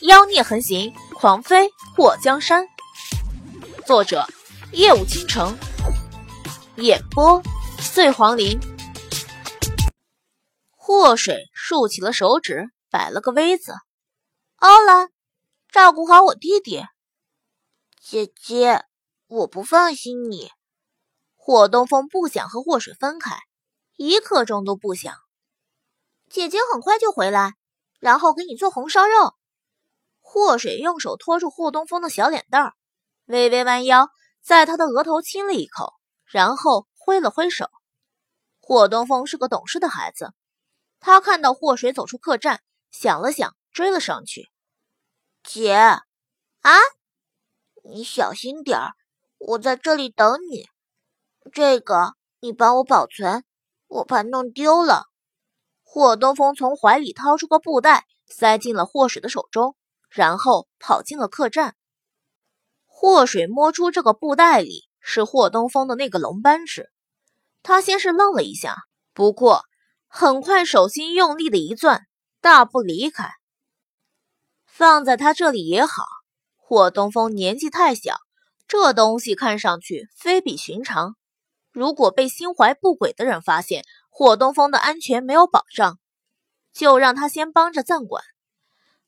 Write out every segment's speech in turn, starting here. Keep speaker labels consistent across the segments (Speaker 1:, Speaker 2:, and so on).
Speaker 1: 妖孽横行，狂飞过江山。作者：夜舞倾城，演播：碎黄林。祸水竖起了手指，摆了个 V 字。欧了，照顾好我弟弟。
Speaker 2: 姐姐，我不放心你。
Speaker 1: 霍东风不想和祸水分开，一刻钟都不想。姐姐很快就回来，然后给你做红烧肉。祸水用手托住霍东风的小脸蛋儿，微微弯腰，在他的额头亲了一口，然后挥了挥手。霍东风是个懂事的孩子，他看到祸水走出客栈，想了想，追了上去。
Speaker 2: 姐，
Speaker 1: 啊，
Speaker 2: 你小心点儿，我在这里等你。这个你帮我保存，我怕弄丢了。
Speaker 1: 霍东风从怀里掏出个布袋，塞进了霍水的手中。然后跑进了客栈。祸水摸出这个布袋里是霍东风的那个龙扳指，他先是愣了一下，不过很快手心用力的一攥，大步离开。放在他这里也好，霍东风年纪太小，这东西看上去非比寻常。如果被心怀不轨的人发现，霍东风的安全没有保障，就让他先帮着暂管。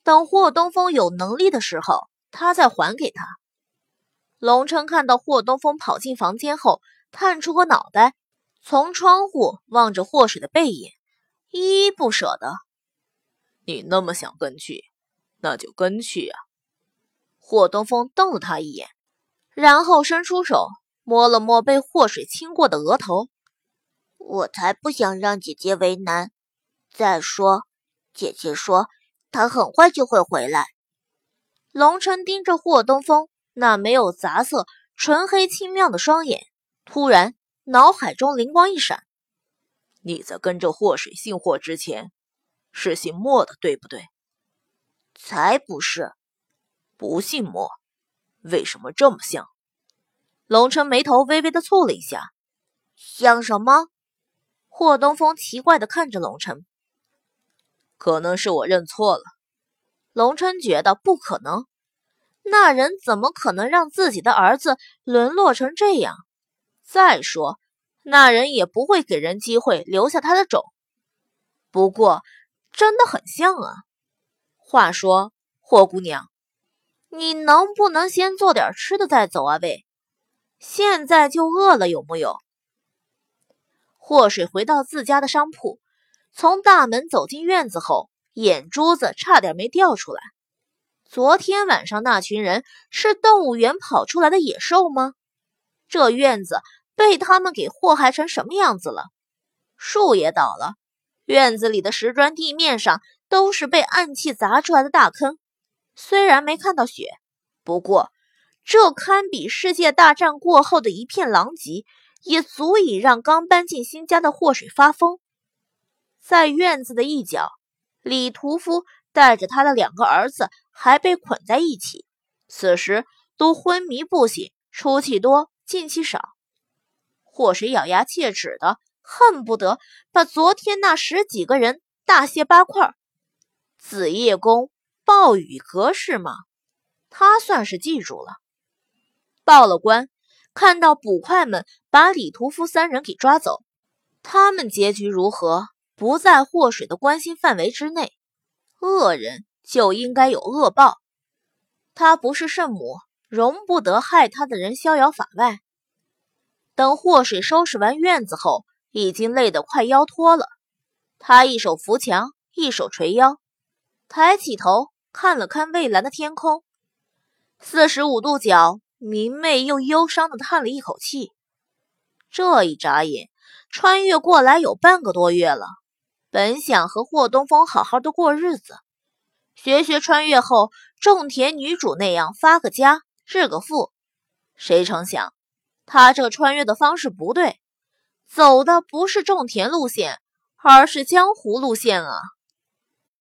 Speaker 1: 等霍东风有能力的时候，他再还给他。龙琛看到霍东风跑进房间后，探出个脑袋，从窗户望着霍水的背影，依依不舍的：“
Speaker 3: 你那么想跟去，那就跟去啊。”
Speaker 1: 霍东风瞪了他一眼，然后伸出手摸了摸被霍水亲过的额头：“
Speaker 2: 我才不想让姐姐为难。再说，姐姐说。”他很快就会回来。
Speaker 1: 龙晨盯着霍东风那没有杂色、纯黑清亮的双眼，突然脑海中灵光一闪：“
Speaker 3: 你在跟着霍水姓霍之前，是姓莫的，对不对？”“
Speaker 2: 才不是，
Speaker 3: 不姓莫，为什么这么像？”
Speaker 1: 龙晨眉头微微的蹙了一下：“
Speaker 2: 像什么？”
Speaker 1: 霍东风奇怪的看着龙晨。
Speaker 3: 可能是我认错了，
Speaker 1: 龙琛觉得不可能，那人怎么可能让自己的儿子沦落成这样？再说，那人也不会给人机会留下他的种。不过，真的很像啊。话说，霍姑娘，你能不能先做点吃的再走啊？喂，现在就饿了有木有？霍水回到自家的商铺。从大门走进院子后，眼珠子差点没掉出来。昨天晚上那群人是动物园跑出来的野兽吗？这院子被他们给祸害成什么样子了？树也倒了，院子里的石砖地面上都是被暗器砸出来的大坑。虽然没看到血，不过这堪比世界大战过后的一片狼藉，也足以让刚搬进新家的祸水发疯。在院子的一角，李屠夫带着他的两个儿子还被捆在一起，此时都昏迷不醒，出气多，进气少。祸水咬牙切齿的，恨不得把昨天那十几个人大卸八块。紫夜宫暴雨阁是吗？他算是记住了。报了官，看到捕快们把李屠夫三人给抓走，他们结局如何？不在祸水的关心范围之内，恶人就应该有恶报。他不是圣母，容不得害他的人逍遥法外。等祸水收拾完院子后，已经累得快腰脱了。他一手扶墙，一手捶腰，抬起头看了看蔚蓝的天空，四十五度角，明媚又忧伤的叹了一口气。这一眨眼，穿越过来有半个多月了。本想和霍东风好好的过日子，学学穿越后种田女主那样发个家致个富，谁成想他这穿越的方式不对，走的不是种田路线，而是江湖路线啊！